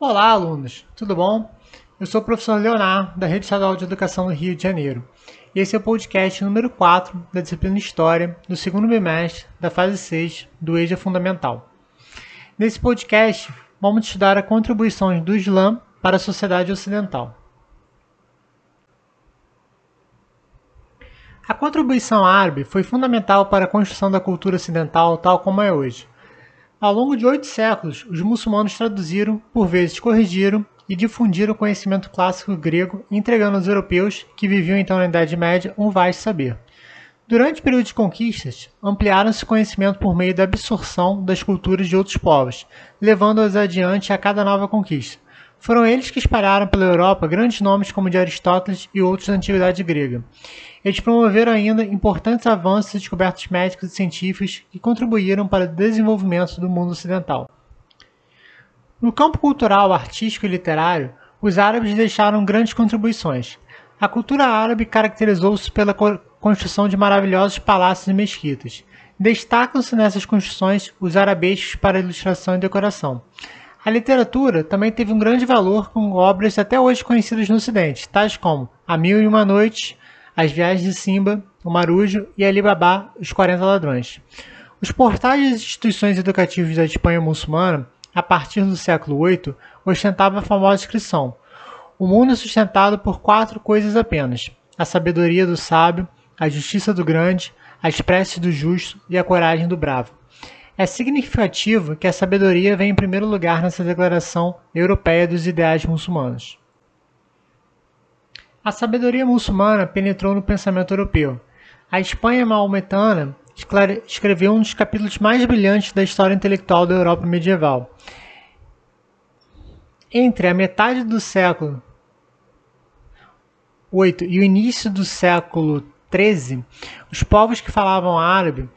Olá, alunos, tudo bom? Eu sou o professor Leonardo, da Rede Estadual de Educação do Rio de Janeiro, e esse é o podcast número 4 da disciplina História do segundo bimestre da fase 6 do EJA Fundamental. Nesse podcast, vamos estudar a contribuição do Islã para a sociedade ocidental. A contribuição árabe foi fundamental para a construção da cultura ocidental tal como é hoje. Ao longo de oito séculos, os muçulmanos traduziram, por vezes corrigiram e difundiram o conhecimento clássico grego, entregando aos europeus, que viviam então na Idade Média, um vasto saber. Durante o período de conquistas, ampliaram-se o conhecimento por meio da absorção das culturas de outros povos, levando-as adiante a cada nova conquista. Foram eles que espalharam pela Europa grandes nomes como de Aristóteles e outros da antiguidade grega. Eles promoveram ainda importantes avanços e descobertas médicas e científicas que contribuíram para o desenvolvimento do mundo ocidental. No campo cultural, artístico e literário, os árabes deixaram grandes contribuições. A cultura árabe caracterizou-se pela construção de maravilhosos palácios e mesquitas. Destacam-se nessas construções os arabescos para ilustração e decoração. A literatura também teve um grande valor com obras até hoje conhecidas no Ocidente, tais como A Mil e Uma Noites, As Viagens de Simba, O Marujo e Ali Baba, Os 40 Ladrões. Os portais das instituições educativas da Espanha muçulmana, a partir do século VIII, ostentavam a famosa inscrição O mundo é sustentado por quatro coisas apenas, a sabedoria do sábio, a justiça do grande, as preces do justo e a coragem do bravo. É significativo que a sabedoria vem em primeiro lugar nessa declaração europeia dos ideais muçulmanos. A sabedoria muçulmana penetrou no pensamento europeu. A Espanha maometana escreveu um dos capítulos mais brilhantes da história intelectual da Europa medieval. Entre a metade do século VIII e o início do século XIII, os povos que falavam árabe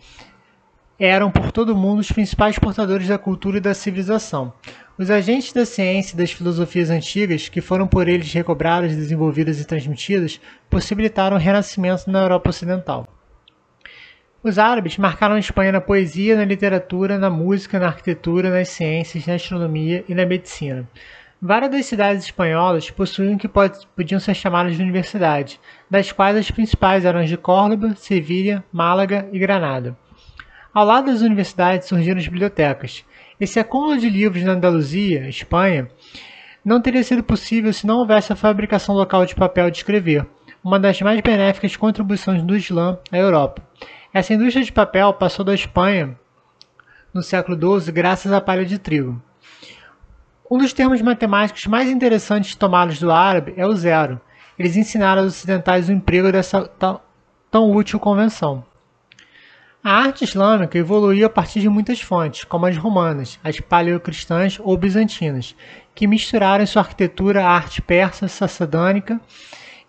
eram por todo o mundo os principais portadores da cultura e da civilização. Os agentes da ciência e das filosofias antigas, que foram por eles recobradas, desenvolvidas e transmitidas, possibilitaram o renascimento na Europa Ocidental. Os árabes marcaram a Espanha na poesia, na literatura, na música, na arquitetura, nas ciências, na astronomia e na medicina. Várias das cidades espanholas possuíam o que podiam ser chamadas de universidade, das quais as principais eram as de Córdoba, Sevilha, Málaga e Granada. Ao lado das universidades surgiram as bibliotecas. Esse acúmulo de livros na Andaluzia, Espanha, não teria sido possível se não houvesse a fabricação local de papel de escrever, uma das mais benéficas contribuições do Islã à Europa. Essa indústria de papel passou da Espanha no século XII graças à palha de trigo. Um dos termos matemáticos mais interessantes tomados do árabe é o zero. Eles ensinaram aos ocidentais o emprego dessa tão, útil convenção. A arte islâmica evoluiu a partir de muitas fontes, como as romanas, as paleocristãs ou bizantinas, que misturaram em sua arquitetura a arte persa, sassanidânica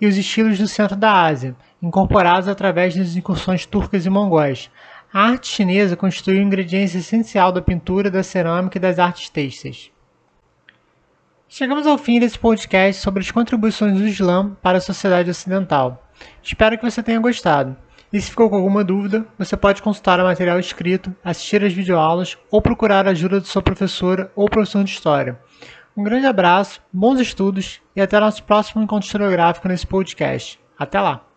e os estilos do centro da Ásia, incorporados através das incursões turcas e mongóis. A arte chinesa constituiu um ingrediente essencial da pintura, da cerâmica e das artes têxteis. Chegamos ao fim desse podcast sobre as contribuições do Islã para a sociedade ocidental. Espero que você tenha gostado. E se ficou com alguma dúvida, você pode consultar o material escrito, assistir às videoaulas ou procurar a ajuda de sua professora ou professor de História. Um grande abraço, bons estudos e até nosso próximo encontro historiográfico nesse podcast. Até lá!